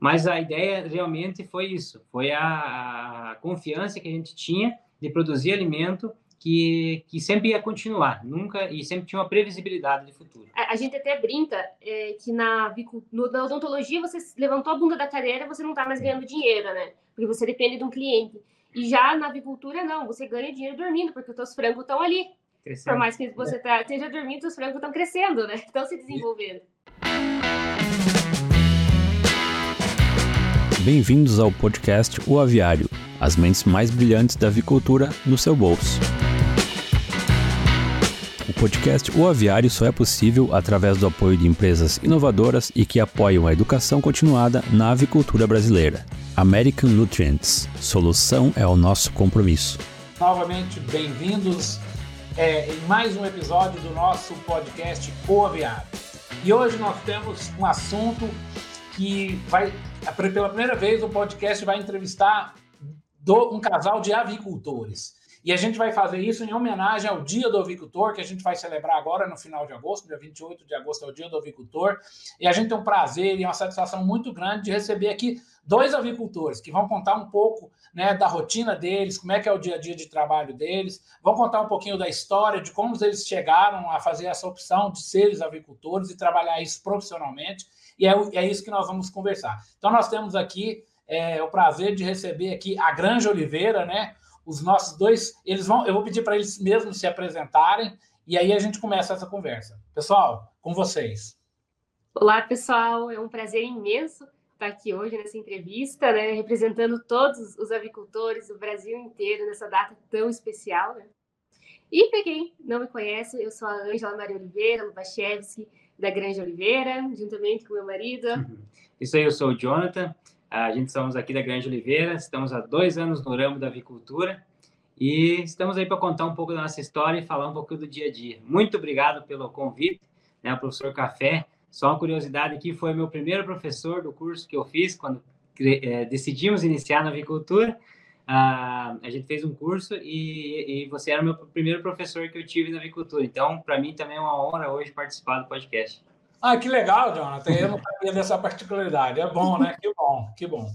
Mas a ideia realmente foi isso, foi a, a confiança que a gente tinha de produzir alimento que, que sempre ia continuar, nunca e sempre tinha uma previsibilidade de futuro. A, a gente até brinca é, que na, no, na odontologia você levantou a bunda da cadeira, você não está mais ganhando dinheiro, né? Porque você depende de um cliente. E já na avicultura, não, você ganha dinheiro dormindo, porque os seus frangos estão ali. Crescendo. Por mais que você tá, esteja dormindo, os frangos estão crescendo, né? Estão se desenvolvendo. Bem-vindos ao podcast O Aviário, as mentes mais brilhantes da avicultura no seu bolso. O podcast O Aviário só é possível através do apoio de empresas inovadoras e que apoiam a educação continuada na avicultura brasileira. American Nutrients. Solução é o nosso compromisso. Novamente, bem-vindos é, em mais um episódio do nosso podcast O Aviário. E hoje nós temos um assunto que vai, pela primeira vez, o podcast vai entrevistar do, um casal de avicultores. E a gente vai fazer isso em homenagem ao Dia do Avicultor, que a gente vai celebrar agora no final de agosto, dia 28 de agosto é o Dia do Avicultor. E a gente tem um prazer e uma satisfação muito grande de receber aqui dois avicultores que vão contar um pouco né, da rotina deles, como é que é o dia a dia de trabalho deles, vão contar um pouquinho da história, de como eles chegaram a fazer essa opção de seres avicultores e trabalhar isso profissionalmente e é, é isso que nós vamos conversar. Então, nós temos aqui é, o prazer de receber aqui a Granja Oliveira, né? Os nossos dois, eles vão, eu vou pedir para eles mesmos se apresentarem e aí a gente começa essa conversa. Pessoal, com vocês. Olá, pessoal, é um prazer imenso estar aqui hoje nessa entrevista, né, representando todos os avicultores do Brasil inteiro nessa data tão especial, né? E para quem não me conhece, eu sou a Ângela Maria Oliveira Lubachevski, da Granja Oliveira, juntamente com meu marido. Uhum. Isso aí, eu sou o Jonathan. A gente somos aqui da Granja Oliveira, estamos há dois anos no ramo da avicultura e estamos aí para contar um pouco da nossa história e falar um pouco do dia a dia. Muito obrigado pelo convite, né, professor Café. Só uma curiosidade aqui, foi meu primeiro professor do curso que eu fiz quando é, decidimos iniciar na avicultura. Ah, a gente fez um curso e, e, você era o meu primeiro professor que eu tive na avicultura. Então, para mim também é uma honra hoje participar do podcast. Ah, que legal, Jonathan. Eu não sabia dessa particularidade. É bom, né? Que bom, que bom.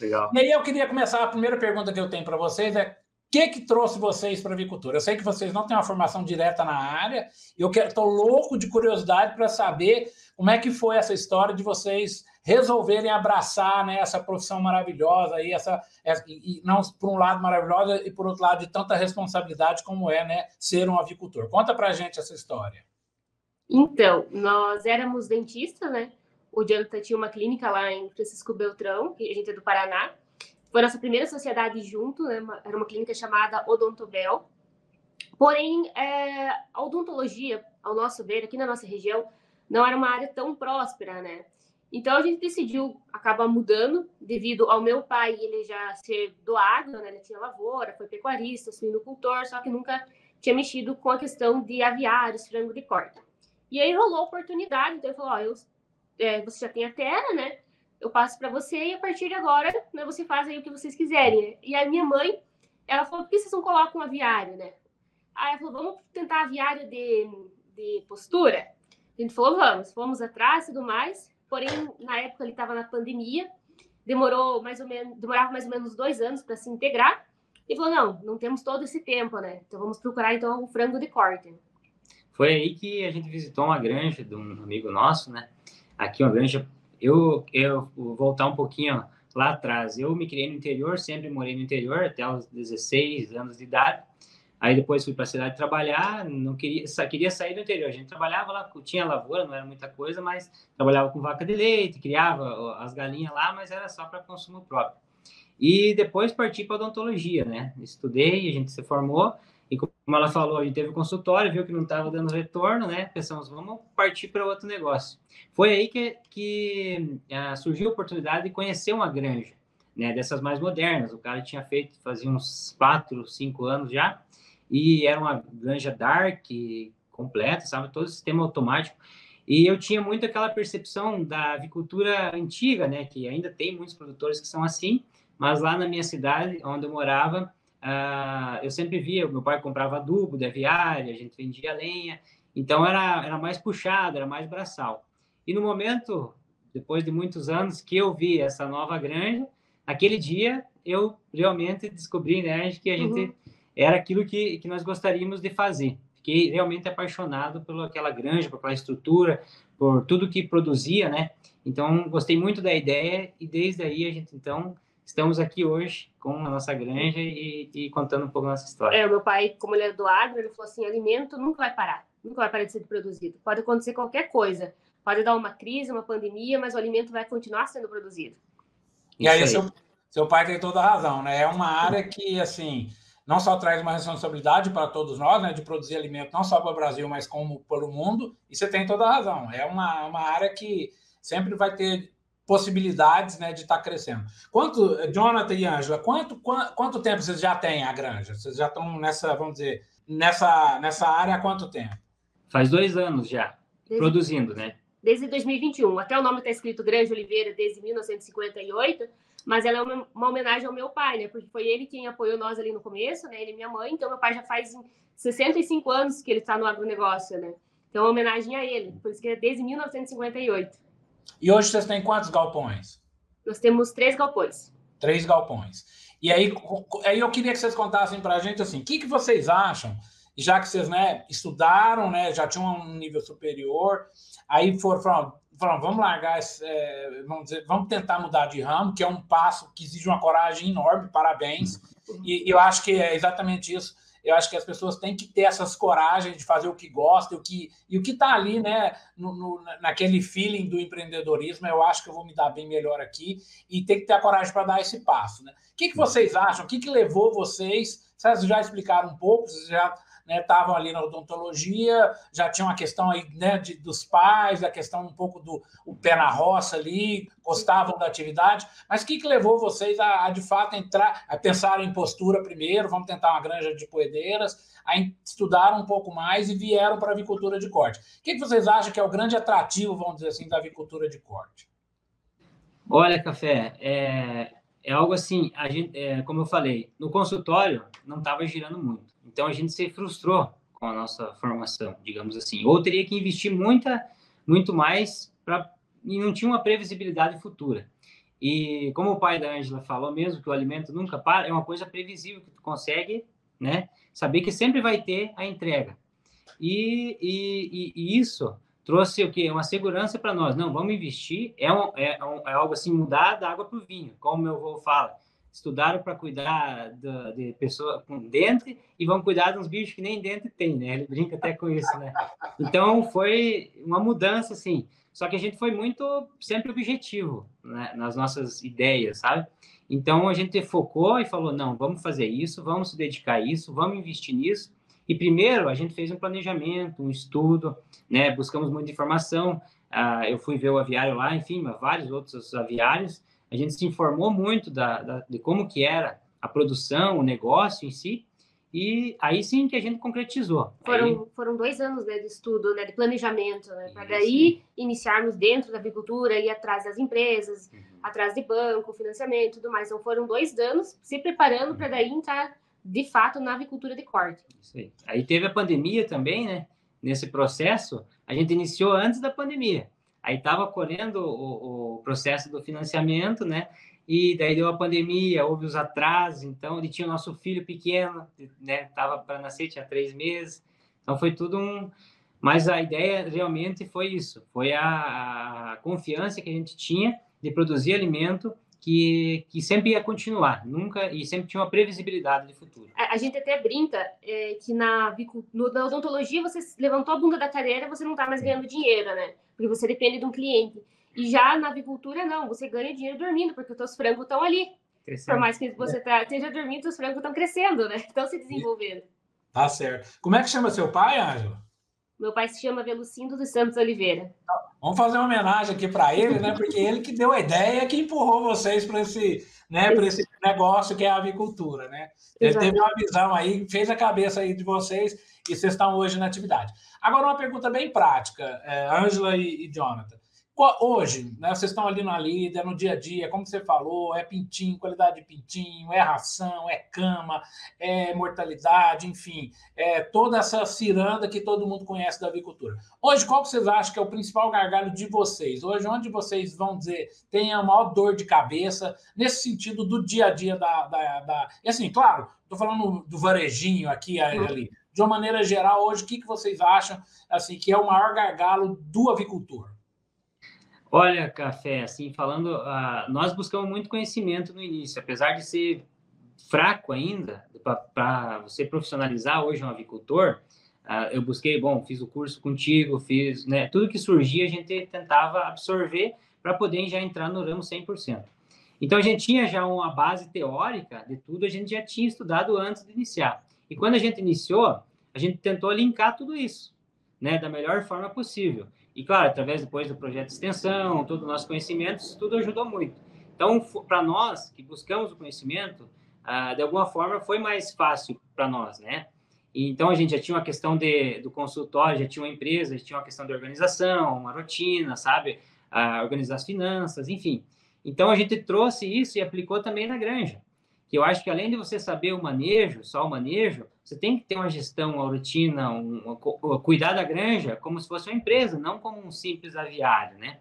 Legal. E aí eu queria começar, a primeira pergunta que eu tenho para vocês é que, que trouxe vocês para a avicultura? Eu sei que vocês não têm uma formação direta na área, eu estou louco de curiosidade para saber como é que foi essa história de vocês resolverem abraçar né, essa profissão maravilhosa e essa, e, não por um lado maravilhosa e por outro lado de tanta responsabilidade como é né, ser um avicultor. Conta para gente essa história. Então, nós éramos dentistas, né? O Jonathan tinha uma clínica lá em Francisco Beltrão, a gente é do Paraná. Foi nossa primeira sociedade junto, né? Era uma clínica chamada Odontobel. Porém, é, a odontologia, ao nosso ver, aqui na nossa região, não era uma área tão próspera, né? Então a gente decidiu acabar mudando devido ao meu pai ele já ser do agro, né? Ele tinha lavoura, foi pecuarista, suinocultor, só que nunca tinha mexido com a questão de aviários, frango de corte. E aí rolou a oportunidade, então ele falou, ó, eu, é, você já tem a terra, né? Eu passo para você e a partir de agora, né, você faz aí o que vocês quiserem. E a minha mãe, ela falou, por que vocês não colocam aviário, né? Aí ela falou, vamos tentar aviário de, de postura? A gente falou, vamos, fomos atrás e tudo mais. Porém, na época ele estava na pandemia, demorou mais ou menos, demorava mais ou menos dois anos para se integrar. E falou: não, não temos todo esse tempo, né? Então vamos procurar então o frango de corte. Foi aí que a gente visitou uma granja de um amigo nosso, né? Aqui uma granja. Eu, eu vou voltar um pouquinho lá atrás. Eu me criei no interior, sempre morei no interior até os 16 anos de idade. Aí depois fui para a cidade trabalhar, não queria, só queria sair do interior. A gente trabalhava lá, tinha lavoura, não era muita coisa, mas trabalhava com vaca de leite, criava as galinhas lá, mas era só para consumo próprio. E depois parti para odontologia, né? Estudei, a gente se formou e como ela falou, a gente teve um consultório, viu que não estava dando retorno, né? Pensamos, vamos partir para outro negócio. Foi aí que, que uh, surgiu a oportunidade de conhecer uma granja, né? Dessas mais modernas. O cara tinha feito, fazia uns quatro, cinco anos já e era uma granja dark completa, sabe, todo o sistema automático. E eu tinha muito aquela percepção da avicultura antiga, né, que ainda tem muitos produtores que são assim, mas lá na minha cidade, onde eu morava, uh, eu sempre via, meu pai comprava adubo de aviária, a gente vendia lenha, então era, era mais puxado, era mais braçal. E no momento depois de muitos anos que eu vi essa nova granja, aquele dia eu realmente descobri, né, que a gente uhum. era aquilo que, que nós gostaríamos de fazer. Fiquei realmente apaixonado pelaquela granja, por aquela estrutura, por tudo que produzia, né? Então, gostei muito da ideia e desde aí a gente, então, estamos aqui hoje com a nossa granja e, e contando um pouco a nossa história. É, o meu pai, como ele é do agro, ele falou assim, alimento nunca vai parar, nunca vai parar de ser produzido. Pode acontecer qualquer coisa, pode dar uma crise, uma pandemia, mas o alimento vai continuar sendo produzido. E aí, aí. Seu, seu pai tem toda a razão, né? É uma área que, assim, não só traz uma responsabilidade para todos nós, né, de produzir alimento não só para o Brasil, mas como para o mundo, e você tem toda a razão. É uma, uma área que sempre vai ter possibilidades né, de estar tá crescendo. Quanto, Jonathan e Ângela, quanto, quanto, quanto tempo vocês já têm a granja? Vocês já estão nessa, vamos dizer, nessa, nessa área há quanto tempo? Faz dois anos já, desde, produzindo, né? Desde 2021. Até o nome está escrito Granja Oliveira desde 1958, mas ela é uma, uma, homenagem ao meu pai, né? Porque foi ele quem apoiou nós ali no começo, né? Ele e minha mãe. Então, meu pai já faz 65 anos que ele está no agronegócio, né? Então, é uma homenagem a ele. Por isso que é desde 1958. E hoje vocês têm quantos galpões? Nós temos três galpões. Três galpões. E aí, aí eu queria que vocês contassem para a gente assim, o que, que vocês acham, já que vocês né, estudaram, né, já tinham um nível superior, aí foram, falaram vamos largar, esse, é, vamos, dizer, vamos tentar mudar de ramo, que é um passo que exige uma coragem enorme, parabéns. E, e eu acho que é exatamente isso eu acho que as pessoas têm que ter essas coragens de fazer o que gostam, o que, e o que está ali, né, no, no, naquele feeling do empreendedorismo, eu acho que eu vou me dar bem melhor aqui, e tem que ter a coragem para dar esse passo. Né? O que, que vocês acham? O que, que levou vocês? Vocês já explicaram um pouco, vocês já estavam né, ali na odontologia, já tinha uma questão aí né, de, dos pais, a questão um pouco do o pé na roça ali, gostavam da atividade, mas o que, que levou vocês a, a, de fato entrar, a pensar em postura primeiro, vamos tentar uma granja de poedeiras, aí estudaram um pouco mais e vieram para a avicultura de corte. O que, que vocês acham que é o grande atrativo, vamos dizer assim, da avicultura de corte? Olha, Café, é, é algo assim, a gente, é, como eu falei, no consultório não estava girando muito. Então a gente se frustrou com a nossa formação, digamos assim. Ou teria que investir muita, muito mais para e não tinha uma previsibilidade futura. E como o pai da Ângela falou mesmo que o alimento nunca para, é uma coisa previsível que tu consegue, né? Saber que sempre vai ter a entrega. E, e, e isso trouxe o quê? Uma segurança para nós. Não, vamos investir. É, um, é, um, é algo assim, mudar da água para o vinho, como meu avô fala estudaram para cuidar da, de pessoa com dente e vão cuidar de uns bichos que nem dente tem, né? Ele brinca até com isso, né? Então foi uma mudança, assim. Só que a gente foi muito sempre objetivo né? nas nossas ideias, sabe? Então a gente focou e falou: não, vamos fazer isso, vamos se dedicar a isso, vamos investir nisso. E primeiro a gente fez um planejamento, um estudo, né? Buscamos muita informação. Uh, eu fui ver o aviário lá, enfim, vários outros aviários a gente se informou muito da, da, de como que era a produção, o negócio em si, e aí sim que a gente concretizou. Foram, aí... foram dois anos né, de estudo, né, de planejamento, né, para daí iniciarmos dentro da agricultura, ir atrás das empresas, uhum. atrás de banco, financiamento e tudo mais. Então foram dois anos se preparando para daí entrar de fato na avicultura de corte. Isso aí. aí teve a pandemia também, né? Nesse processo, a gente iniciou antes da pandemia. Aí estava correndo o, o, processo do financiamento, né? E daí deu a pandemia, houve os atrasos, então ele tinha o nosso filho pequeno, né? Tava para nascer, tinha três meses, então foi tudo um. Mas a ideia realmente foi isso, foi a, a confiança que a gente tinha de produzir alimento que, que sempre ia continuar, nunca e sempre tinha uma previsibilidade de futuro. A, a gente até brinca é, que na, no, na odontologia você levantou a bunda da cadeira, você não está mais ganhando dinheiro, né? Porque você depende de um cliente. E já na avicultura, não, você ganha dinheiro dormindo, porque os seus frangos estão ali. Crescendo. Por mais que você tá, esteja dormindo, os frangos estão crescendo, né? Estão se desenvolvendo. Tá certo. Como é que chama seu pai, Ângelo? Meu pai se chama Velucindo dos Santos Oliveira. Vamos fazer uma homenagem aqui para ele, né? Porque ele que deu a ideia, que empurrou vocês para esse, né, para esse negócio que é a avicultura, né? Ele Exato. teve uma visão aí, fez a cabeça aí de vocês e vocês estão hoje na atividade. Agora uma pergunta bem prática, é, Ângela e, e Jonathan. Hoje, né, vocês estão ali na lida, no dia a dia, como você falou, é pintinho, qualidade de pintinho, é ração, é cama, é mortalidade, enfim, é toda essa ciranda que todo mundo conhece da avicultura. Hoje, qual que vocês acham que é o principal gargalo de vocês? Hoje, onde vocês vão dizer tem a maior dor de cabeça, nesse sentido do dia a dia da. da, da... E assim, claro, estou falando do varejinho aqui ali. De uma maneira geral, hoje, o que, que vocês acham assim, que é o maior gargalo do avicultor? Olha, Café, assim, falando, uh, nós buscamos muito conhecimento no início, apesar de ser fraco ainda, para você profissionalizar hoje um avicultor, uh, eu busquei, bom, fiz o curso contigo, fiz, né, tudo que surgia a gente tentava absorver para poder já entrar no ramo 100%. Então, a gente tinha já uma base teórica de tudo, a gente já tinha estudado antes de iniciar. E quando a gente iniciou, a gente tentou linkar tudo isso, né, da melhor forma possível. E, claro, através depois do projeto de extensão, todo o nosso conhecimento, isso tudo ajudou muito. Então, para nós que buscamos o conhecimento, ah, de alguma forma foi mais fácil para nós, né? Então, a gente já tinha uma questão de, do consultório, já tinha uma empresa, já tinha uma questão de organização, uma rotina, sabe? Ah, organizar as finanças, enfim. Então, a gente trouxe isso e aplicou também na granja. Que eu acho que além de você saber o manejo, só o manejo, você tem que ter uma gestão, uma rotina, um, um, cuidar da granja como se fosse uma empresa, não como um simples aviário, né?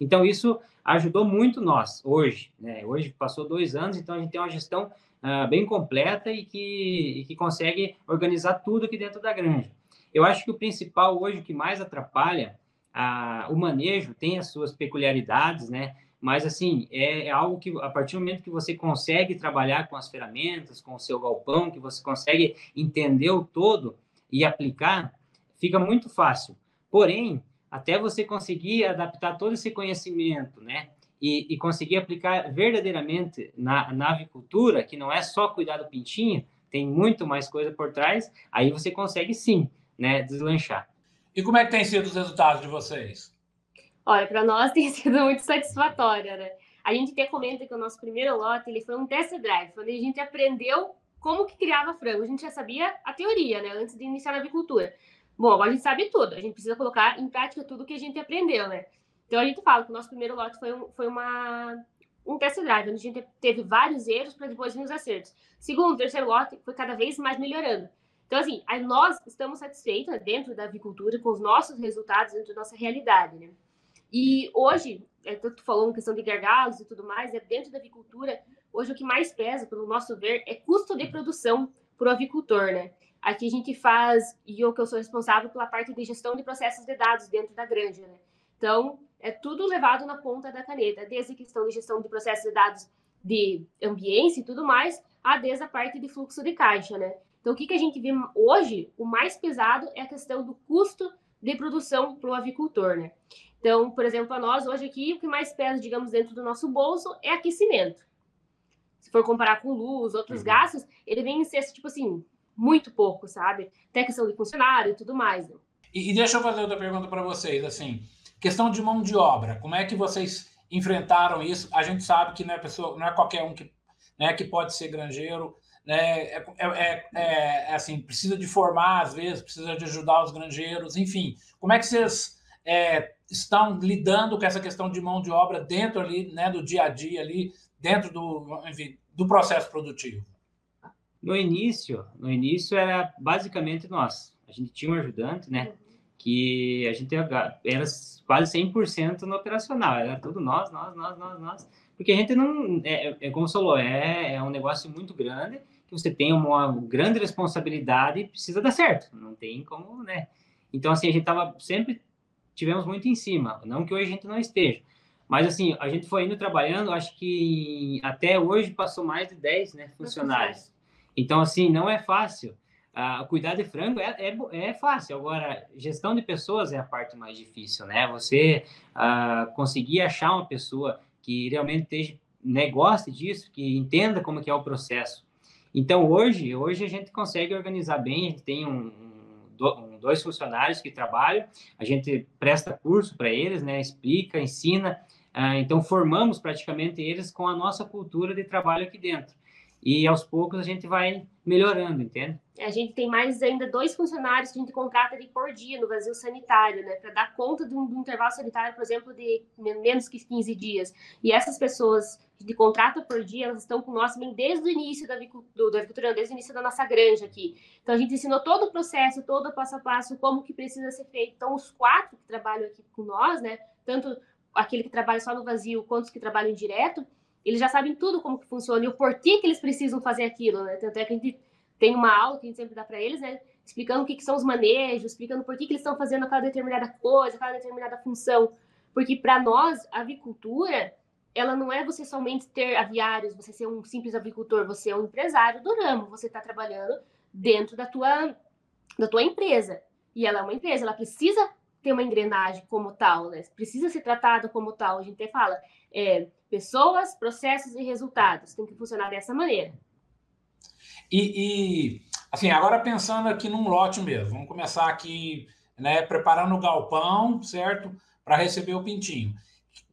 Então, isso ajudou muito nós hoje. Né? Hoje passou dois anos, então a gente tem uma gestão uh, bem completa e que, e que consegue organizar tudo aqui dentro da granja. Eu acho que o principal hoje, o que mais atrapalha uh, o manejo, tem as suas peculiaridades, né? Mas, assim, é, é, algo que, a partir do momento que você consegue trabalhar com as ferramentas, com o seu galpão, que você consegue entender o todo e aplicar, fica muito fácil. Porém, até você conseguir adaptar todo esse conhecimento, né? E, e conseguir aplicar verdadeiramente na, na avicultura, que não é só cuidar do pintinho, tem muito mais coisa por trás, aí você consegue sim, né, deslanchar. E como é que tem sido os resultados de vocês? Olha, para nós tem sido muito satisfatória, né? A gente até comenta que o nosso primeiro lote ele foi um test drive, onde a gente aprendeu como que criava frango. A gente já sabia a teoria, né? Antes de iniciar a avicultura. Bom, agora a gente sabe tudo. A gente precisa colocar em prática tudo que a gente aprendeu, né? Então a gente fala que o nosso primeiro lote foi, um, foi uma, um test drive, onde a gente teve vários erros para depois vir os acertos. Segundo, terceiro lote foi cada vez mais melhorando. Então, assim, nós estamos satisfeitos dentro da avicultura com os nossos resultados, dentro da nossa realidade, né? E hoje, é, tu falou uma questão de gargalos e tudo mais, é dentro da avicultura, hoje o que mais pesa, pelo nosso ver, é custo de produção para o avicultor, né? Aqui a gente faz, e eu que eu sou responsável pela parte de gestão de processos de dados dentro da granja, né? Então, é tudo levado na ponta da caneta, desde a questão de gestão de processos de dados de ambiência e tudo mais, a desde a parte de fluxo de caixa, né? Então, o que, que a gente vê hoje, o mais pesado é a questão do custo de produção para o avicultor, né? Então, por exemplo, a nós hoje aqui, o que mais pesa, digamos, dentro do nosso bolso é aquecimento. Se for comparar com luz, outros uhum. gastos, ele vem em ser, tipo assim, muito pouco, sabe? Até questão de funcionário e tudo mais. Né? E, e deixa eu fazer outra pergunta para vocês, assim, questão de mão de obra, como é que vocês enfrentaram isso? A gente sabe que não é, pessoa, não é qualquer um que, né, que pode ser granjeiro, né? É, é, é, é, assim, precisa de formar às vezes, precisa de ajudar os granjeiros, enfim. Como é que vocês é, estão lidando com essa questão de mão de obra dentro ali, né, do dia a dia ali, dentro do, enfim, do processo produtivo? No início, no início era basicamente nós. A gente tinha um ajudante, né, que a gente era quase 100% no operacional, era tudo nós, nós, nós, nós, nós. Porque a gente não, é, é como falou, é, é um negócio muito grande, que você tem uma grande responsabilidade e precisa dar certo, não tem como, né? Então, assim, a gente estava sempre tivemos muito em cima. Não que hoje a gente não esteja. Mas, assim, a gente foi indo trabalhando, acho que até hoje passou mais de 10 né, funcionários. Então, assim, não é fácil. Uh, cuidar de frango é, é, é, fácil. Agora, gestão de pessoas é a parte mais difícil, né? Você uh, conseguir achar uma pessoa que realmente esteja, né, goste disso, que entenda como que é o processo. Então, hoje, hoje a gente consegue organizar bem, a gente tem um dois funcionários que trabalham, a gente presta curso para eles, né, explica, ensina, ah, então formamos praticamente eles com a nossa cultura de trabalho aqui dentro. E aos poucos a gente vai melhorando, entende? A gente tem mais ainda dois funcionários que a gente contrata ali por dia no vazio sanitário, né? Para dar conta de um, de um, intervalo sanitário, por exemplo, de menos que 15 dias. E essas pessoas de contrato por dia, elas estão com nós desde o início da agricultura, desde o início da nossa granja aqui. Então, a gente ensinou todo o processo, todo o passo a passo, como que precisa ser feito. Então, os quatro que trabalham aqui com nós, né? Tanto aquele que trabalha só no vazio, quanto os que trabalham direto, eles já sabem tudo como que funciona e o porquê que eles precisam fazer aquilo, né? Tanto é que a gente tem uma aula que a gente sempre dá para eles, né? Explicando o que, que, são os manejos, explicando por que, que eles estão fazendo aquela determinada coisa, aquela determinada função. Porque para nós, a avicultura, ela não é você somente ter aviários, você ser um simples avicultor, você é um empresário do ramo, você está trabalhando dentro da tua, da tua empresa. E ela é uma empresa, ela precisa ter uma engrenagem como tal, né? Precisa ser tratada como tal. A gente até fala, é, pessoas, processos e resultados. Tem que funcionar dessa maneira. E, e, assim, agora pensando aqui num lote mesmo, vamos começar aqui, né, preparando o galpão, certo? Para receber o pintinho.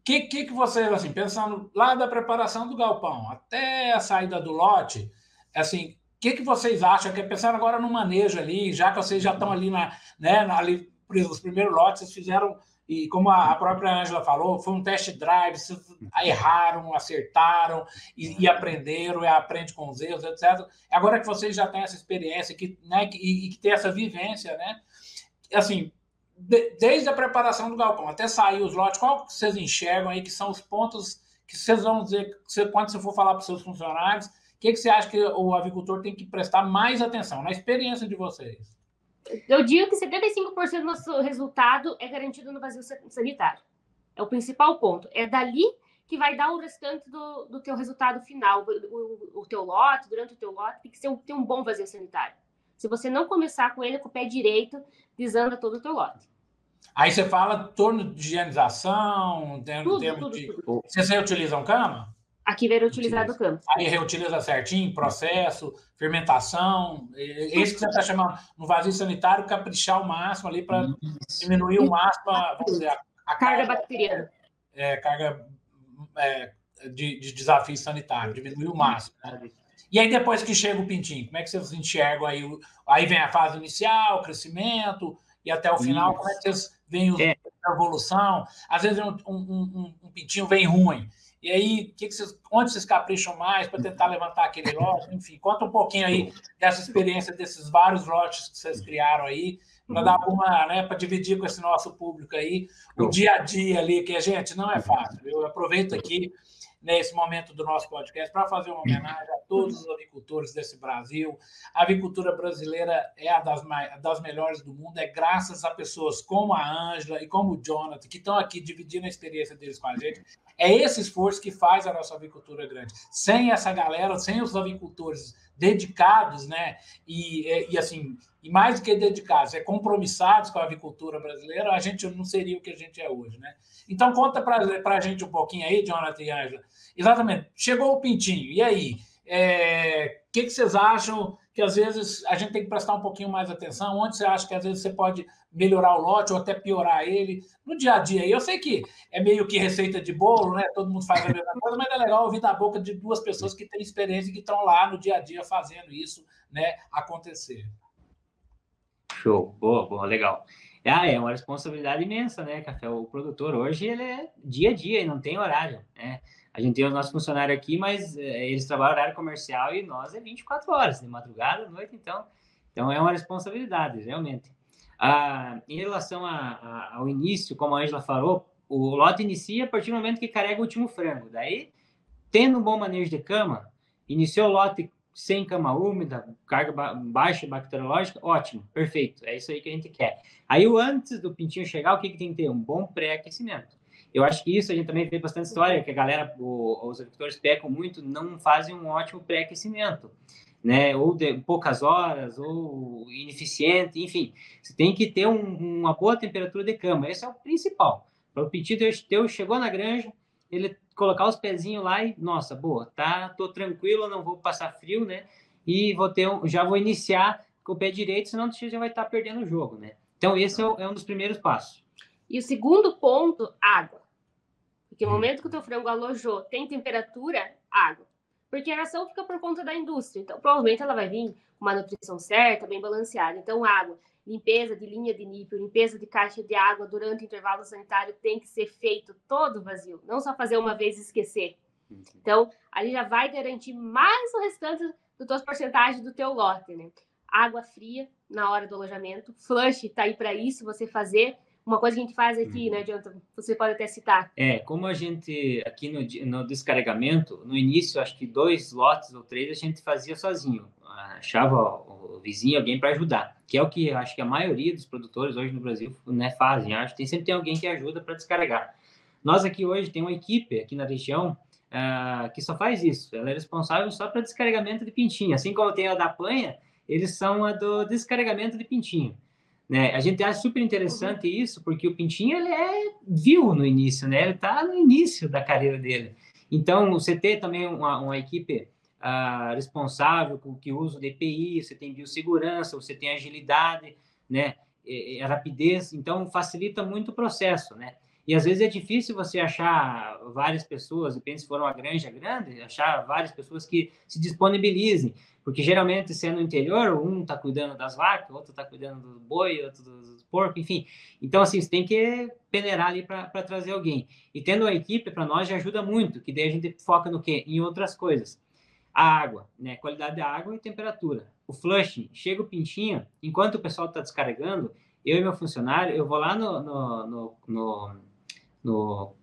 Que, que, que vocês, assim, pensando lá da preparação do galpão até a saída do lote, assim, o que, que vocês acham? Que pensando agora no manejo ali, já que vocês já estão ali na, né, ali, os primeiros lotes, vocês fizeram e como a própria Ângela falou, foi um test drive, erraram, acertaram e, e, aprenderam, e aprende com os erros, etc. Agora que vocês já têm essa experiência que, né, e, e que tem essa vivência, né? Assim, de, desde a preparação do galpão até sair os lotes, qual que vocês enxergam aí que são os pontos que vocês vão dizer, quando você for falar para os seus funcionários, o que, que você acha que o avicultor tem que prestar mais atenção na experiência de vocês? Eu digo que 75% do nosso resultado é garantido no vazio sanitário. É o principal ponto. É dali que vai dar o restante do, do teu resultado final. O, o, teu lote, durante o teu lote, tem que ser um, ter um bom vazio sanitário. Se você não começar com ele com o pé direito, desanda todo o teu lote. Aí você fala torno de higienização, tudo, termo tudo, de... Tudo. Vocês reutilizam cama? Aqui vai reutilizar do campo. Aí reutiliza certinho, processo, fermentação. Esse que você está chamando no vazio sanitário, caprichar o máximo ali para diminuir o máximo vamos dizer, a, a carga, carga bacteriana. É, carga é, de, de, desafio sanitário, diminuir o máximo. Né? E aí, depois que chega o pintinho, como é que vocês enxergam aí? Aí vem a fase inicial, crescimento, e até o final, Isso. como é que vocês veem é. a evolução? Às vezes um, um, um, um pintinho vem ruim. E aí, que que vocês, onde vocês capricham mais para tentar levantar aquele lote? Enfim, conta um pouquinho aí dessa experiência desses vários lotes que vocês criaram aí, para dar alguma, né, para dividir com esse nosso público aí, o dia a dia ali, que a gente não é fácil. Eu aproveito aqui nesse momento do nosso podcast para fazer uma homenagem a todos os avicultores desse Brasil. A avicultura brasileira é a das, das melhores do mundo, é graças a pessoas como a Ângela e como o Jonathan, que estão aqui dividindo a experiência deles com a gente. É esse esforço que faz a nossa avicultura grande. Sem essa galera, sem os avicultores dedicados, né? E, e assim, e mais do que dedicados, é compromissados com a avicultura brasileira, a gente não seria o que a gente é hoje, né? Então conta para a gente um pouquinho aí, Jonathan e Angela. Exatamente, chegou o pintinho, e aí? O é, que, que vocês acham que às vezes a gente tem que prestar um pouquinho mais atenção? Onde você acha que às vezes você pode melhorar o lote ou até piorar ele no dia a dia? Eu sei que é meio que receita de bolo, né? Todo mundo faz a mesma coisa, mas é legal ouvir da boca de duas pessoas que têm experiência e que estão lá no dia a dia fazendo isso né, acontecer. Show, boa, boa, legal. Ah, é uma responsabilidade imensa, né, Café? O produtor hoje ele é dia a dia e não tem horário, né? A gente tem os nossos funcionários aqui, mas é, eles trabalham horário comercial e nós é 24 horas, de madrugada, noite, então. Então é uma responsabilidade, realmente. Ah, em relação a, a, ao início, como a Angela falou, o lote inicia a partir do momento que carrega o último frango. Daí, tendo um bom manejo de cama, iniciou o lote sem cama úmida, carga ba baixa bacteriológica, ótimo, perfeito, é isso aí que a gente quer. Aí, antes do pintinho chegar, o que, que tem que ter? Um bom pré-aquecimento. Eu acho que isso a gente também vê bastante história, que a galera, o, os agricultores pecam muito, não fazem um ótimo pré-aquecimento, né? Ou de poucas horas, ou ineficiente, enfim. Você tem que ter um, uma boa temperatura de cama, esse é o principal. Para o pedido teu chegou na granja, ele colocar os pezinhos lá e, nossa, boa, tá, tô tranquilo, não vou passar frio, né? E vou ter um, já vou iniciar com o pé direito, senão você já vai estar tá perdendo o jogo, né? Então, esse é, o, é um dos primeiros passos. E o segundo ponto, água. Porque no momento que o teu frango alojou, tem temperatura, água. porque a ração fica por conta da indústria. Então, provavelmente ela vai vir com uma nutrição certa, bem balanceada. Então, água, limpeza de linha de nível, limpeza de caixa de água durante o intervalo sanitário tem que ser feito todo vazio, não só fazer uma vez e esquecer. Então, ali já vai garantir mais o restante do tuas porcentagens do teu lote, né? Água fria na hora do alojamento, flush tá aí para isso, você fazer uma coisa que a gente faz aqui, né, uhum. Jonathan? Você pode até citar. É, como a gente, aqui no, no descarregamento, no início, acho que dois lotes ou três a gente fazia sozinho. Achava o vizinho, alguém para ajudar, que é o que acho que a maioria dos produtores hoje no Brasil né, fazem. Acho que tem, sempre tem alguém que ajuda para descarregar. Nós aqui hoje tem uma equipe aqui na região uh, que só faz isso. Ela é responsável só para descarregamento de pintinho. Assim como tem a da panha, eles são a do descarregamento de pintinho. Né? A gente acha super interessante isso, porque o Pintinho ele é viu no início, né? Ele está no início da carreira dele. Então, você ter também uma, uma equipe uh, responsável com que usa o DPI, você tem biossegurança, você tem agilidade, né? E, e rapidez, então facilita muito o processo, né? E às vezes é difícil você achar várias pessoas, depende se for uma granja grande, achar várias pessoas que se disponibilizem. Porque geralmente, sendo interior, um está cuidando das vacas, outro está cuidando do boi, outro dos porcos, enfim. Então, assim, você tem que peneirar ali para trazer alguém. E tendo a equipe, para nós, já ajuda muito, que daí a gente foca no quê? Em outras coisas. A água, né? Qualidade da água e temperatura. O flushing, chega o pintinho, enquanto o pessoal está descarregando, eu e meu funcionário, eu vou lá no, no, no, no, no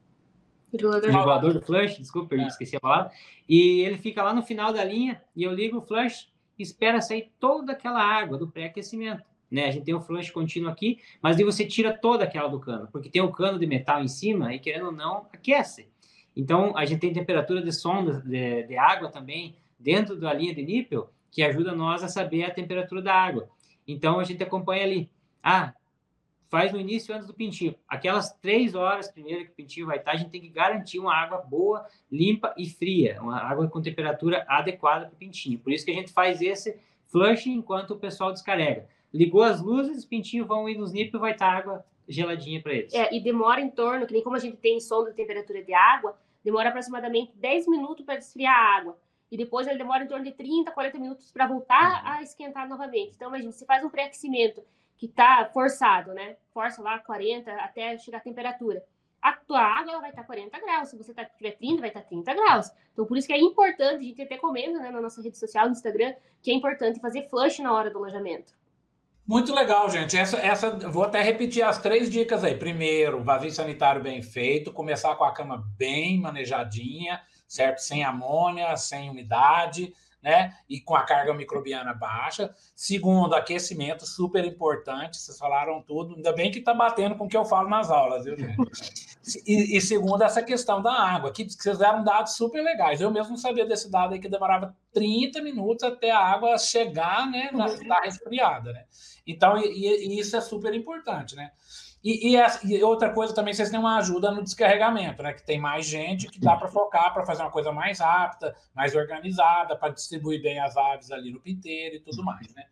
Regulador. Regulador do flush, desculpa, eu é. esqueci a palavra. E ele fica lá no final da linha e eu ligo o flush e espera sair toda aquela água do pré-aquecimento. Né? A gente tem um flush contínuo aqui, mas aí você tira toda aquela do cano, porque tem o um cano de metal em cima e, querendo ou não, aquece. Então, a gente tem temperatura de sonda de, de água também dentro da linha de nível, que ajuda nós a saber a temperatura da água. Então, a gente acompanha ali. Ah, faz no início antes do pintinho. Aquelas três horas primeiro que o pintinho vai estar, a gente tem que garantir uma água boa, limpa e fria, uma água com temperatura adequada para o pintinho. Por isso que a gente faz esse flush enquanto o pessoal descarrega. Ligou as luzes, os pintinhos vão ir nos níveis e vai estar água geladinha para eles. É, e demora em torno, que nem como a gente tem sonda de temperatura de água, demora aproximadamente 10 minutos para esfriar a água. E depois ele demora em torno de 30, 40 minutos para voltar uhum. a esquentar novamente. Então, imagina, você faz um pré-aquecimento que está forçado, né? Força lá 40 até chegar a temperatura. A tua água ela vai estar tá 40 graus. Se você tá, tiver 30, vai estar tá 30 graus. Então, por isso que é importante, a gente até comenta né, na nossa rede social, no Instagram, que é importante fazer flush na hora do alojamento. Muito legal, gente. Essa, essa, vou até repetir as três dicas aí. Primeiro, vazio sanitário bem feito, começar com a cama bem manejadinha, certo? Sem amônia, sem umidade né? E com a carga microbiana baixa. Segundo, aquecimento, super importante. Vocês falaram tudo. Ainda bem que está batendo com o que eu falo nas aulas, viu, gente? E, e segundo, essa questão da água, que vocês deram dados super legais. Eu mesmo não sabia desse dado aí que demorava 30 minutos até a água chegar, né? Na, na resfriada, né? Então, e, e isso é super importante, né? E, e, e, outra coisa também, vocês têm uma ajuda no descarregamento, né? Que tem mais gente que dá para focar para fazer uma coisa mais rápida, mais organizada, para distribuir bem as aves ali no pinteiro e tudo mais, né?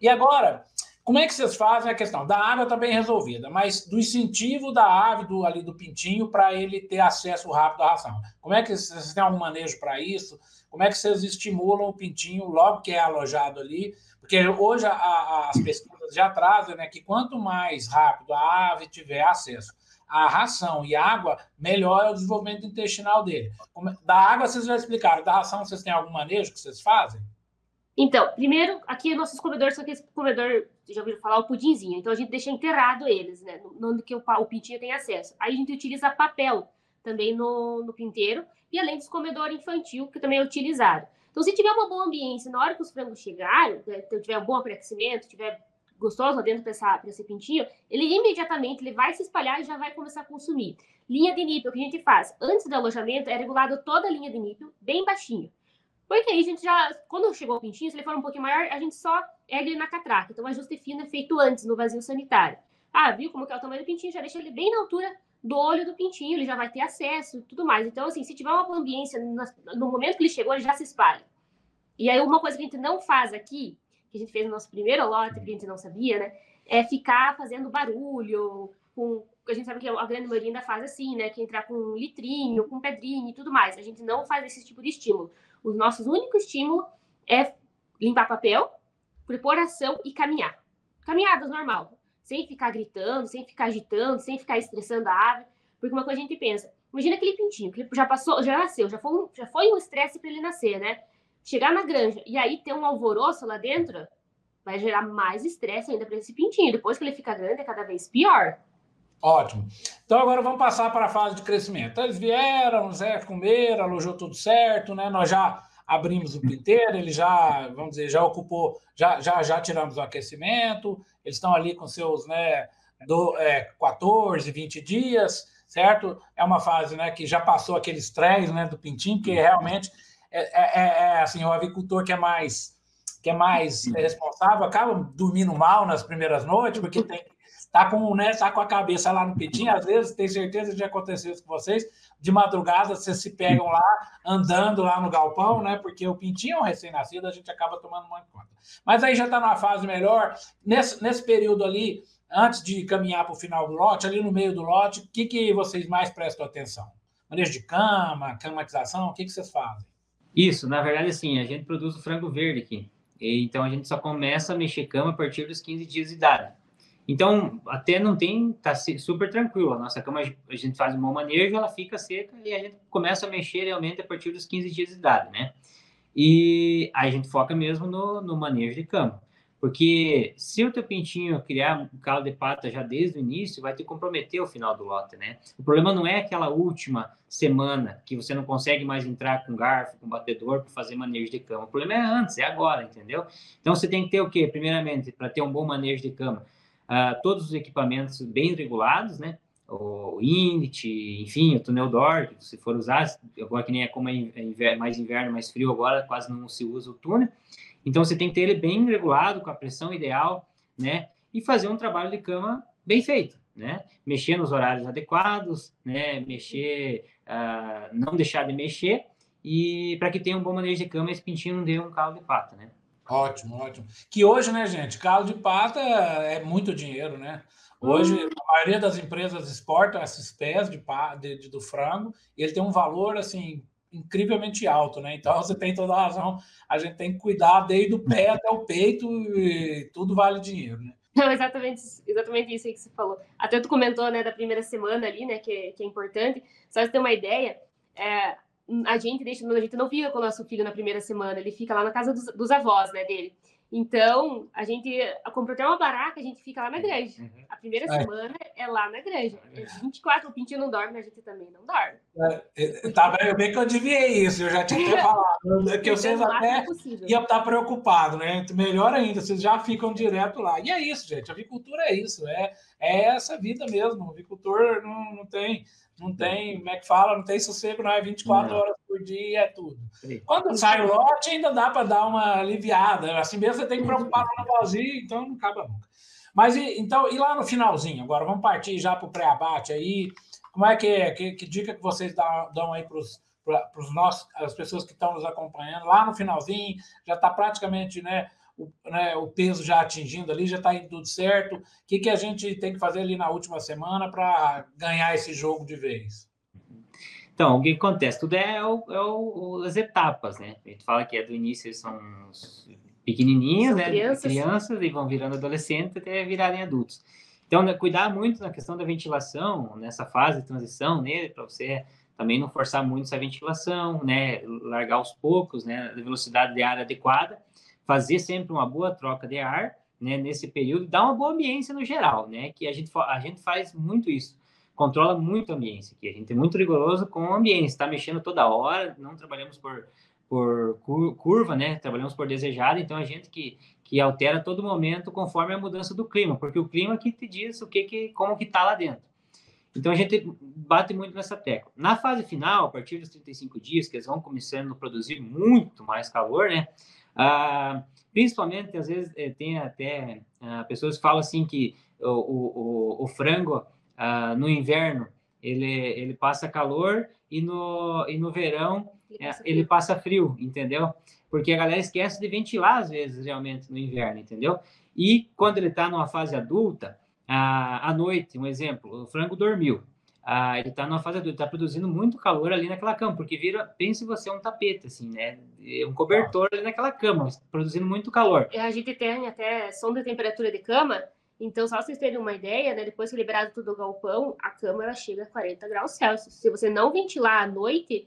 E agora, como é que vocês fazem a questão? Da água está bem resolvida, mas do incentivo da ave, do, ali do pintinho, para ele ter acesso rápido à ração. Como é que vocês têm algum manejo para isso? Como é que vocês estimulam o pintinho logo que é alojado ali? Porque hoje a, a, as pesquisas já trazem né, que quanto mais rápido a ave tiver acesso à ração e água, melhor é o desenvolvimento intestinal dele. Da água vocês já explicaram, da ração vocês têm algum manejo que vocês fazem? Então, primeiro, aqui nossos comedores são aqueles comedor, já ouviram falar, o pudinzinho. Então a gente deixa enterrado eles, né? Onde que o, o pintinho tem acesso. Aí a gente utiliza papel também no, no pinteiro, e além dos comedor infantil, que também é utilizado. Então, se tiver uma boa ambiência, na hora que os frangos chegarem, né, tiver um bom aquecimento, tiver gostoso dentro para esse pintinho, ele imediatamente ele vai se espalhar e já vai começar a consumir. Linha de nível, que a gente faz antes do alojamento, é regulado toda a linha de nível, bem baixinho. Porque aí a gente já, quando chegou o pintinho, se ele for um pouquinho maior, a gente só ergue ele na catraca. Então, o ajuste fino é feito antes, no vazio sanitário. Ah, viu como que é o tamanho do pintinho? Já deixa ele bem na altura do olho do pintinho, ele já vai ter acesso tudo mais. Então, assim, se tiver uma ambiência, no momento que ele chegou, ele já se espalha. E aí, uma coisa que a gente não faz aqui, que a gente fez no nosso primeiro lote, que a gente não sabia, né? É ficar fazendo barulho, com, a gente sabe que a grande maioria ainda faz assim, né? Que entrar com um litrinho, com pedrinho e tudo mais. A gente não faz esse tipo de estímulo. Os nossos únicos estímulo é limpar papel, preparação e caminhar. Caminhadas normal, sem ficar gritando, sem ficar agitando, sem ficar estressando a ave. Porque uma coisa a gente pensa, imagina aquele pintinho, que já passou, já nasceu, já foi um, já foi um estresse para ele nascer, né? Chegar na granja e aí ter um alvoroço lá dentro, vai gerar mais estresse ainda para esse pintinho. Depois que ele fica grande, é cada vez pior. Ótimo. Então agora vamos passar para a fase de crescimento. Eles vieram, Zé comeram, alojou tudo certo, né? Nós já abrimos o pinteiro, ele já, vamos dizer, já ocupou, já, já, já tiramos o aquecimento, eles estão ali com seus, né, do, é, 14, 20 dias, certo? É uma fase, né, que já passou aquele estresse, né, do pintinho, que realmente é, é, é, é assim, o avicultor que é mais que é mais responsável acaba dormindo mal nas primeiras noites, porque tem tá com, né, tá com a cabeça lá no pitinho, às vezes tem certeza de acontecer isso com vocês, de madrugada vocês se pegam lá andando lá no galpão, né? Porque o pintinho é um recém-nascido, a gente acaba tomando muito conta. Mas aí já está numa fase melhor. Nesse, nesse período ali, antes de caminhar para o final do lote, ali no meio do lote, o que, que vocês mais prestam atenção? Manejo de cama, climatização, o que, que vocês fazem? Isso, na verdade, sim, a gente produz o frango verde aqui. Então a gente só começa a mexer cama a partir dos 15 dias de idade. Então, até não tem, tá super tranquilo. A nossa cama, a gente faz um bom manejo, ela fica seca e a gente começa a mexer realmente a partir dos 15 dias de idade, né? E a gente foca mesmo no, no manejo de cama. Porque se o teu pintinho criar um calo de pata já desde o início, vai te comprometer o final do lote, né? O problema não é aquela última semana que você não consegue mais entrar com garfo, com batedor para fazer manejo de cama. O problema é antes, é agora, entendeu? Então você tem que ter o quê? Primeiramente, para ter um bom manejo de cama, uh, todos os equipamentos bem regulados, né? O Init, enfim, o túnel DOR, se for usar, agora que nem é como é inverno, mais inverno, mais frio agora, quase não se usa o túnel. Então você tem que ter ele bem regulado, com a pressão ideal, né? E fazer um trabalho de cama bem feito, né? Mexer nos horários adequados, né? Mexer, uh, não deixar de mexer e para que tenha um bom manejo de cama, esse pintinho não dê um calo de pata, né? Ótimo, ótimo. Que hoje, né, gente, calo de pata é muito dinheiro, né? Hoje, hum. a maioria das empresas exporta esses pés de, de, de, do frango e ele tem um valor, assim, incrivelmente alto, né? Então, você tem toda a razão. A gente tem que cuidar desde o pé até o peito e tudo vale dinheiro, né? Não, exatamente, exatamente isso aí que você falou. Até tu comentou, né, da primeira semana ali, né, que, que é importante. Só você ter uma ideia, é, a gente deixa, a gente não fica com o nosso filho na primeira semana, ele fica lá na casa dos, dos avós, né, dele. Então, a gente comprou até uma baraca, a gente fica lá na granja. Uhum. A primeira é. semana é lá na granja. É 24, o Pintinho não dorme, a gente também não dorme. É, é tá bem, bem que eu adivinhei isso, eu já tinha falado. Que vocês até iam estar preocupados, né? Melhor ainda, vocês já ficam direto lá. E é isso, gente, a avicultura é isso, é, é essa vida mesmo. O avicultor não, não tem não tem, como é que fala, não tem sossego, não é 24 não. horas por dia, é tudo. Sim. Quando sai o lote, ainda dá para dar uma aliviada. Assim mesmo você tem que preocupar no vazio, então não acaba nunca. Mas então, e lá no finalzinho, agora vamos partir já para o pré-abate aí. Como é que é? Que, que dica que vocês dão, dão aí para os nossos, as pessoas que estão nos acompanhando? Lá no finalzinho, já está praticamente, né? o, né, o peso já atingindo ali, já está indo tudo certo. O que, que a gente tem que fazer ali na última semana para ganhar esse jogo de vez? Então, o que acontece? Tudo é, o, é o, as etapas, né? A gente fala que é do início são pequenininhos, né? Crianças. crianças, e vão virando adolescentes até virarem adultos. Então, né, cuidar muito na questão da ventilação, nessa fase de transição nele, para você também não forçar muito essa ventilação, né? Largar aos poucos, né? A velocidade de ar adequada fazer sempre uma boa troca de ar, né, nesse período, dar uma boa ambiência no geral, né, que a gente, a gente faz muito isso, controla muito a ambiência aqui, a gente é muito rigoroso com a ambiência, está mexendo toda hora, não trabalhamos por, por curva, né, trabalhamos por desejado, então a gente que, que altera todo momento conforme a mudança do clima, porque o clima que te diz o que, que como que está lá dentro. Então a gente bate muito nessa tecla. Na fase final, a partir dos 35 dias, que eles vão começando a produzir muito mais calor, né? Ah, principalmente, às vezes, eh, tem até ah, pessoas que falam assim que o, o, o frango, ah, no inverno, ele, ele passa calor e no, e no verão ele passa, ele passa frio, entendeu? Porque a galera esquece de ventilar, às vezes, realmente, no inverno, entendeu? E quando ele está numa fase adulta, à noite, um exemplo, o frango dormiu. Ah, ele está numa fase adulta, está produzindo muito calor ali naquela cama, porque vira, pense você, um tapete, assim, né? Um cobertor ali naquela cama, produzindo muito calor. A gente tem até sonda de temperatura de cama, então, só vocês terem uma ideia, né? Depois que liberado tudo o galpão, a cama ela chega a 40 graus Celsius. Se você não ventilar à noite,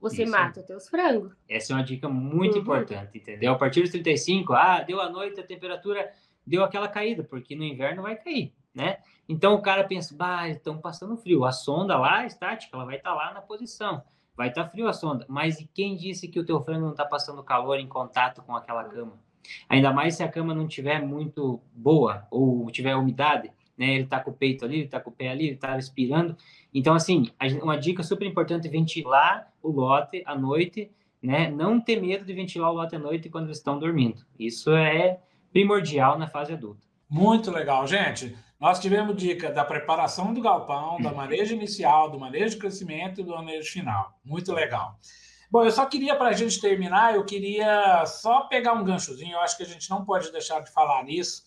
você Isso. mata os teus frangos. Essa é uma dica muito uhum. importante, entendeu? A partir dos 35, ah, deu a noite, a temperatura deu aquela caída, porque no inverno vai cair, né? Então o cara pensa, bah, estão passando frio. A sonda lá, estática, ela vai estar tá lá na posição. Vai estar tá frio a sonda. Mas e quem disse que o teu frango não está passando calor em contato com aquela cama? Ainda mais se a cama não tiver muito boa ou tiver umidade, né? Ele está com o peito ali, ele está com o pé ali, ele está respirando. Então, assim, uma dica super importante é ventilar o lote à noite, né? Não ter medo de ventilar o lote à noite quando eles estão dormindo. Isso é primordial na fase adulta. Muito legal, gente. Nós tivemos dica da preparação do galpão, da manejo inicial, do manejo de crescimento e do manejo final. Muito legal. Bom, eu só queria, para a gente terminar, eu queria só pegar um ganchozinho. Eu acho que a gente não pode deixar de falar nisso,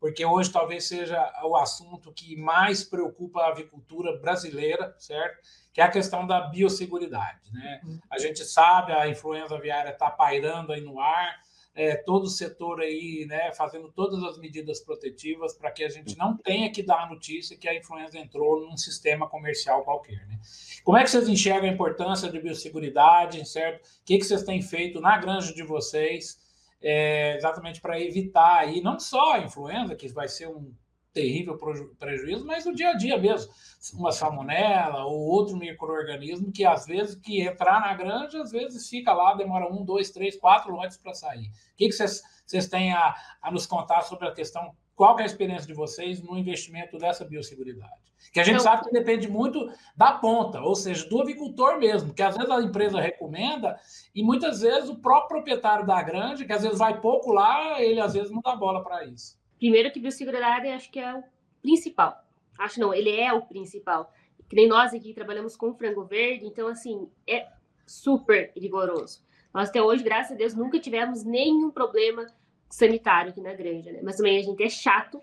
porque hoje talvez seja o assunto que mais preocupa a avicultura brasileira, certo? Que é a questão da biosseguridade. Né? A gente sabe, a influenza aviária está pairando aí no ar, é, todo o setor aí, né, fazendo todas as medidas protetivas para que a gente não tenha que dar a notícia que a influenza entrou num sistema comercial qualquer. Né? Como é que vocês enxergam a importância de biosseguridade, certo? O que, que vocês têm feito na granja de vocês, é, exatamente para evitar aí, não só a influenza, que vai ser um terrível prejuízo, mas no dia a dia mesmo, uma salmonela ou outro microorganismo que às vezes que entrar na granja, às vezes fica lá, demora um, dois, três, quatro lotes para sair. O que vocês têm a, a nos contar sobre a questão? Qual é a experiência de vocês no investimento dessa biosseguridade? Que a gente sabe que depende muito da ponta, ou seja, do avicultor mesmo, que às vezes a empresa recomenda e muitas vezes o próprio proprietário da granja, que às vezes vai pouco lá, ele às vezes não dá bola para isso. Primeiro que biosseguridade acho que é o principal. Acho não, ele é o principal. Que nem nós aqui trabalhamos com frango verde, então assim, é super rigoroso. Nós até hoje, graças a Deus, nunca tivemos nenhum problema sanitário aqui na granja, né? Mas também a gente é chato,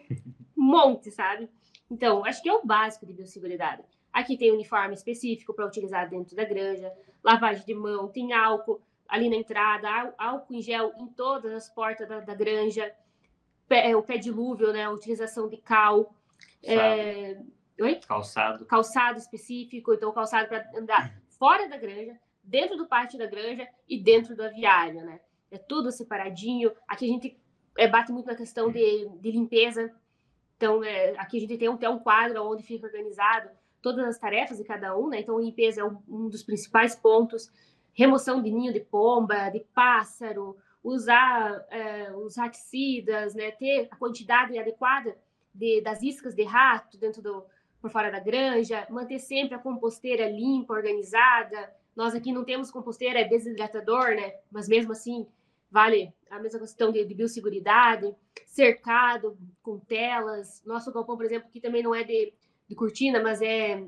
um monte, sabe? Então, acho que é o básico de biosseguridade. Aqui tem uniforme específico para utilizar dentro da granja, lavagem de mão, tem álcool ali na entrada, álcool em gel em todas as portas da, da granja pé, é, o pé dilúvio, né? A utilização de cal. É... Oi? Calçado. Calçado específico, então calçado para andar fora da granja, dentro do pátio da granja e dentro do aviário, né? É tudo separadinho. Aqui a gente é, bate muito na questão de, de limpeza. Então, é, aqui a gente tem até um quadro onde fica organizado todas as tarefas de cada um, né? Então, limpeza é um, um dos principais pontos. Remoção de ninho de pomba, de pássaro, usar é, os raticidas, né, ter a quantidade adequada de, das iscas de rato dentro do por fora da granja, manter sempre a composteira limpa, organizada. Nós aqui não temos composteira, é desidratador, né? Mas mesmo assim, vale a mesma questão de, de biosseguridade, cercado com telas. Nosso galpão, por exemplo, que também não é de, de cortina, mas é,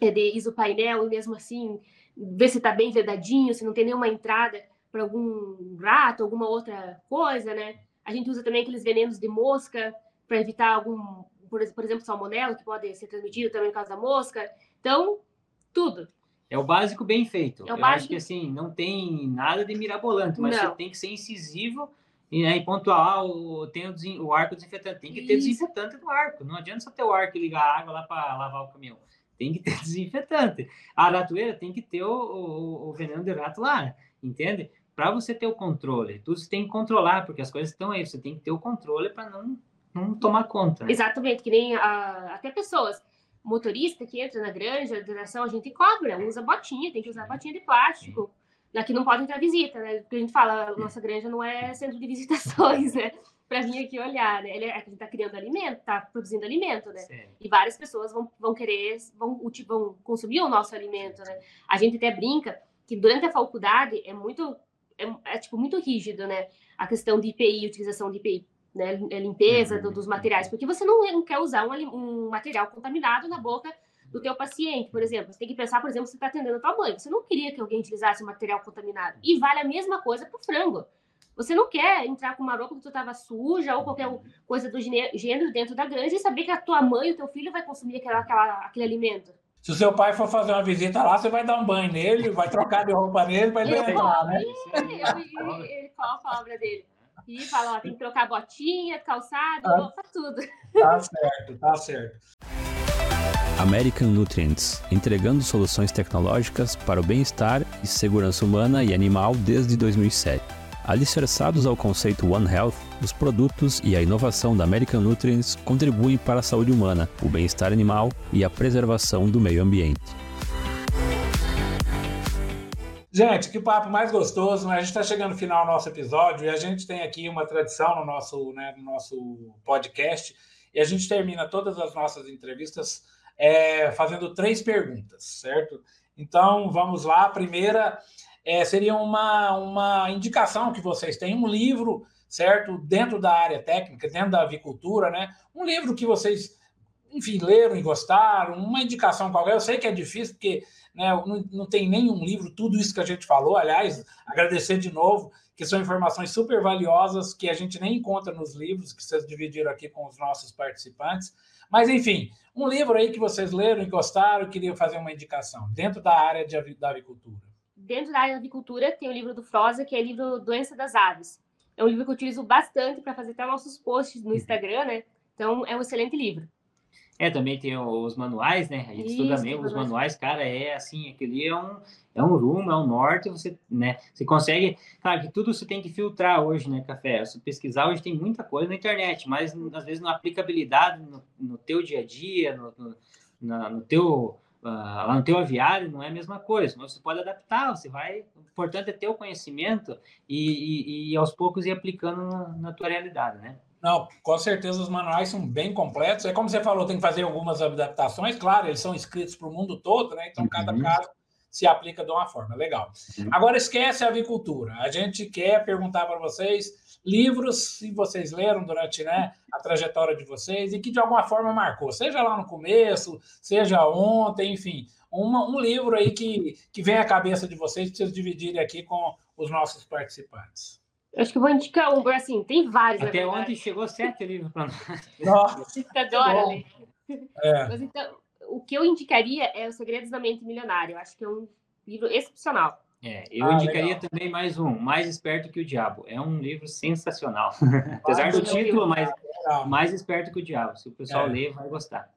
é de isopainel, e mesmo assim, ver se está bem vedadinho, se não tem nenhuma entrada para algum rato, alguma outra coisa, né? A gente usa também aqueles venenos de mosca para evitar algum, por, por exemplo, salmonela, que pode ser transmitido também por causa da mosca. Então, tudo. É o básico bem feito. É Eu básico... acho que assim, não tem nada de mirabolante, mas não. você tem que ser incisivo e, né, e pontuar o, tem o, o, arco desinfetante. Tem que ter Isso. desinfetante no arco. Não adianta só ter o arco e ligar a água lá para lavar o caminhão. Tem que ter desinfetante. A ratoeira tem que ter o, o, o veneno de rato lá, entende? Para você ter o controle, tudo você tem que controlar, porque as coisas estão aí, você tem que ter o controle para não, não tomar conta. Né? Exatamente, que nem a, até pessoas, motorista que entra na granja, a direção, a gente cobra, usa botinha, tem que usar botinha de plástico. Aqui não pode entrar visita, né? Porque a gente fala, nossa granja não é centro de visitações, né? Para vir aqui olhar, né? Ele é, a gente está criando alimento, está produzindo alimento, né? Sim. E várias pessoas vão, vão querer, vão, vão consumir o nosso alimento, né? A gente até brinca que durante a faculdade é muito é, é, tipo muito rígido, né? A questão de IPI, utilização de IPI, né? É limpeza uhum. do, dos materiais, porque você não, não quer usar um, um, material contaminado na boca do teu paciente, por exemplo. Você tem que pensar, por exemplo, você está atendendo a tua mãe. Você não queria que alguém utilizasse um material contaminado. E vale a mesma coisa para o frango. Você não quer entrar com uma roupa que tu estava suja ou qualquer coisa do gênero dentro da granja e saber que a tua mãe e o teu filho vai consumir aquela, aquela, aquele alimento. Se o seu pai for fazer uma visita lá, você vai dar um banho nele, vai trocar de roupa nele, vai levar, né? Ele, ele, ele coloca a obra dele. E fala, ó, tem que trocar botinha, calçado, ah, roupa, tudo. Tá certo, tá certo. American Nutrients, entregando soluções tecnológicas para o bem-estar e segurança humana e animal desde 2007. Alicerçados ao conceito One Health, os produtos e a inovação da American Nutrients contribuem para a saúde humana, o bem-estar animal e a preservação do meio ambiente. Gente, que papo mais gostoso, né? A gente está chegando no final do nosso episódio e a gente tem aqui uma tradição no nosso, né, no nosso podcast e a gente termina todas as nossas entrevistas é, fazendo três perguntas, certo? Então, vamos lá. A primeira é, seria uma, uma indicação que vocês têm, um livro, certo? Dentro da área técnica, dentro da avicultura, né? Um livro que vocês, enfim, leram e gostaram, uma indicação qualquer. Eu sei que é difícil, porque né, não, não tem nenhum livro, tudo isso que a gente falou. Aliás, agradecer de novo, que são informações super valiosas que a gente nem encontra nos livros que vocês dividiram aqui com os nossos participantes. Mas, enfim, um livro aí que vocês leram e gostaram, queria fazer uma indicação, dentro da área de, da avicultura dentro da área da avicultura, tem o livro do Froza, que é o livro Doença das Aves. É um livro que eu utilizo bastante para fazer até nossos posts no uhum. Instagram, né? Então, é um excelente livro. É, também tem os manuais, né? A gente Isso, estuda mesmo os manuais, cara, é assim, aquele é um, é um rumo, é um norte, você, né? Você consegue, claro que tudo você tem que filtrar hoje, né, Café? Se pesquisar hoje tem muita coisa na internet, mas às vezes na aplicabilidade no, no teu dia a dia, no, no, na, no teu lá no teu aviário não é a mesma coisa, mas você pode adaptar, você vai, o importante é ter o conhecimento e, e, e aos poucos ir aplicando na, na, tua realidade, né? Não, com certeza os manuais são bem completos. É como você falou, tem que fazer algumas adaptações, claro, eles são escritos para o mundo todo, né? Então, uhum. cada caso se aplica de uma forma. Legal. Uhum. Agora, esquece a avicultura. A gente quer perguntar para vocês livros que vocês leram durante né, a trajetória de vocês e que de alguma forma marcou, seja lá no começo, seja ontem, enfim, uma, um livro aí que, que vem à cabeça de vocês para vocês dividirem aqui com os nossos participantes. Eu acho que vou indicar um, assim, tem vários. Até ontem chegou sete livros para nós. Nossa, adora ler. É. Mas então, o que eu indicaria é Os Segredos da Mente Milionária. Eu acho que é um livro excepcional. É, eu ah, indicaria legal. também mais um, Mais Esperto que o Diabo. É um livro sensacional. Apesar do título, mas mais esperto que o diabo. Se o pessoal é. ler, vai gostar.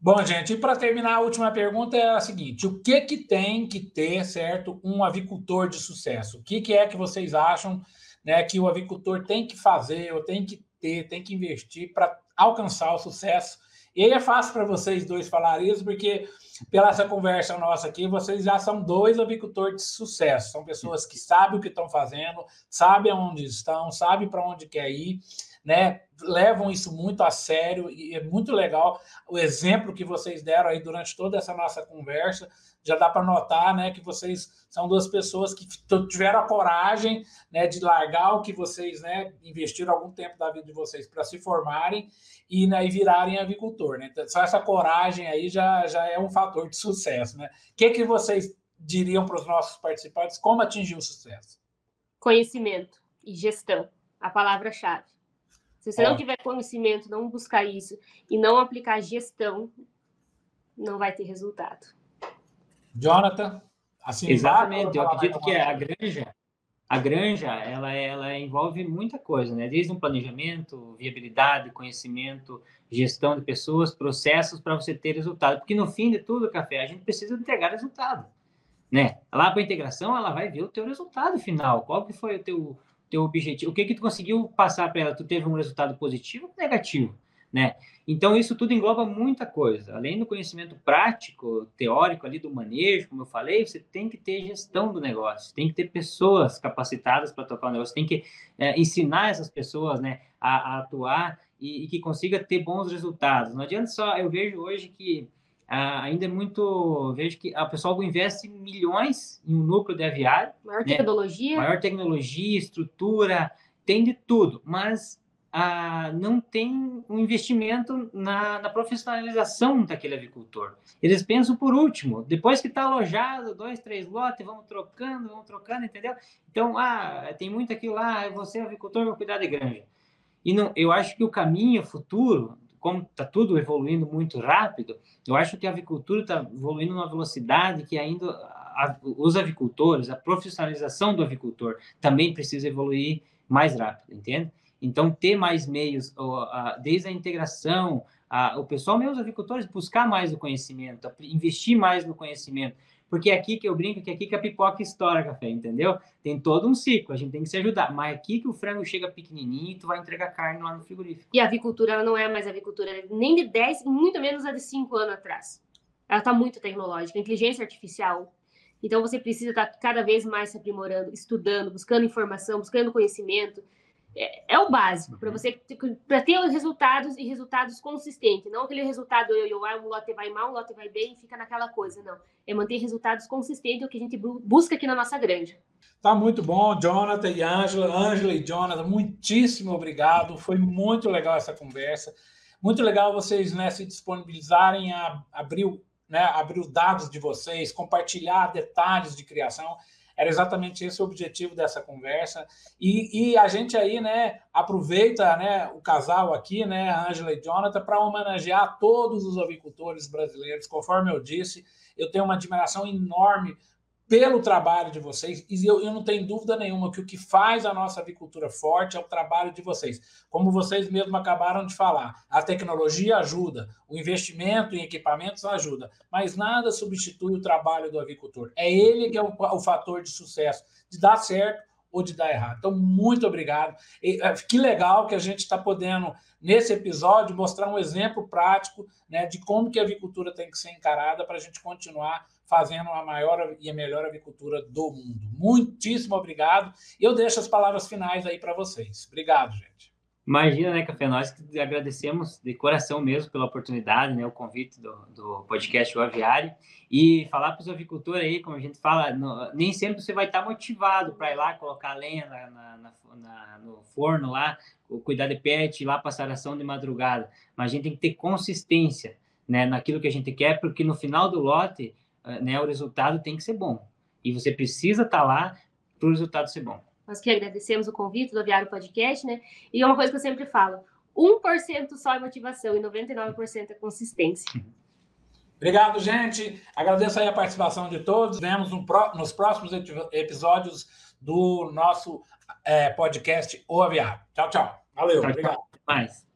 Bom, gente, e para terminar, a última pergunta é a seguinte: o que que tem que ter, certo, um avicultor de sucesso? O que, que é que vocês acham né, que o avicultor tem que fazer, ou tem que ter, tem que investir para alcançar o sucesso? E aí é fácil para vocês dois falar isso, porque pela essa conversa nossa aqui, vocês já são dois avicultores de sucesso. São pessoas que sabem o que estão fazendo, sabem aonde estão, sabem para onde quer ir, né? Levam isso muito a sério e é muito legal o exemplo que vocês deram aí durante toda essa nossa conversa. Já dá para notar, né, que vocês são duas pessoas que tiveram a coragem, né, de largar o que vocês, né, investiram algum tempo da vida de vocês para se formarem e, né, e virarem avicultor, né? Então, só essa coragem aí já, já é um fator de sucesso, né? O que, que vocês diriam para os nossos participantes como atingir o sucesso? Conhecimento e gestão, a palavra-chave. Se você não tiver conhecimento, não buscar isso e não aplicar gestão, não vai ter resultado. Jonathan, assim Exatamente, eu acredito que a granja a granja ela, ela envolve muita coisa, né? Desde um planejamento, viabilidade, conhecimento, gestão de pessoas, processos para você ter resultado. Porque no fim de tudo, café, a gente precisa entregar resultado, né? Lá para a integração, ela vai ver o teu resultado final. Qual que foi o teu teu objetivo? O que que tu conseguiu passar para ela? Tu teve um resultado positivo ou negativo? né? Então, isso tudo engloba muita coisa. Além do conhecimento prático, teórico ali do manejo, como eu falei, você tem que ter gestão do negócio, tem que ter pessoas capacitadas para tocar o negócio, tem que é, ensinar essas pessoas né, a, a atuar e, e, que consiga ter bons resultados. Não adianta só, eu vejo hoje que ah, ainda é muito, vejo que a pessoa investe milhões em um núcleo de aviário. Maior né? tecnologia. Maior tecnologia, estrutura, tem de tudo, mas ah, não tem um investimento na, na, profissionalização daquele avicultor. Eles pensam por último, depois que está alojado, dois, três lotes, vamos trocando, vamos trocando, entendeu? Então, ah, tem muito aquilo lá, você é avicultor, vai cuidar de granja. E não, eu acho que o caminho futuro, como está tudo evoluindo muito rápido, eu acho que a avicultura está evoluindo numa velocidade que ainda a, os avicultores, a profissionalização do avicultor também precisa evoluir mais rápido, entende? Então, ter mais meios, desde a integração, o pessoal, meus avicultores, buscar mais o conhecimento, investir mais no conhecimento, porque é aqui que eu brinco, que é aqui que a pipoca estoura café, entendeu? Tem todo um ciclo, a gente tem que se ajudar, mas é aqui que o frango chega pequenininho e tu vai entregar carne lá no frigorífico. E a avicultura, ela não é mais avicultura nem de 10, muito menos a de 5 anos atrás. Ela está muito tecnológica, inteligência artificial, então você precisa estar tá cada vez mais se aprimorando, estudando, buscando informação, buscando conhecimento, é, é o básico para você para ter os resultados e resultados consistentes, não aquele resultado eu, eu, ah, um lote vai mal, um lote vai bem fica naquela coisa, não. É manter resultados consistentes, é o que a gente busca aqui na nossa granja. Tá muito bom, Jonathan e Ângela, Ângela e Jonathan, muitíssimo obrigado. Foi muito legal essa conversa. Muito legal vocês né, se disponibilizarem a abrir, né, abrir dados de vocês, compartilhar detalhes de criação. Era exatamente esse o objetivo dessa conversa. E, e a gente aí, né, aproveita, né, o casal aqui, né, Angela e Jonathan, para homenagear todos os avicultores brasileiros. Conforme eu disse, eu tenho uma admiração enorme pelo trabalho de vocês, e eu, eu, não tenho dúvida nenhuma que o que faz a nossa avicultura forte é o trabalho de vocês. Como vocês mesmos acabaram de falar, a tecnologia ajuda, o investimento em equipamentos ajuda, mas nada substitui o trabalho do avicultor. É ele que é o, o fator de sucesso, de dar certo ou de dar errado. Então, muito obrigado. E, é, que legal que a gente está podendo, nesse episódio, mostrar um exemplo prático né, de como que a avicultura tem que ser encarada para a gente continuar fazendo a maior e a melhor avicultura do mundo. Muitíssimo obrigado. Eu deixo as palavras finais aí para vocês. Obrigado, gente. Imagina, né, Café? Nós agradecemos de coração mesmo pela oportunidade, né, o convite do, do podcast O Aviário. E falar para os avicultores aí, como a gente fala, no, nem sempre você vai estar motivado para ir lá colocar lenha na, na, na, no forno lá, cuidar de pet, ir lá passar ação de madrugada. Mas a gente tem que ter consistência né, naquilo que a gente quer, porque no final do lote né, o resultado tem que ser bom. E você precisa estar tá lá para o resultado ser bom. Nós que agradecemos o convite do Aviário Podcast, né? E é uma coisa que eu sempre falo: 1% só é motivação e 99% é consistência. Obrigado, gente. Agradeço aí a participação de todos. Vemos nos próximos episódios do nosso é, podcast O Aviário. Tchau, tchau. Valeu, tchau, obrigado. Tchau. Mais.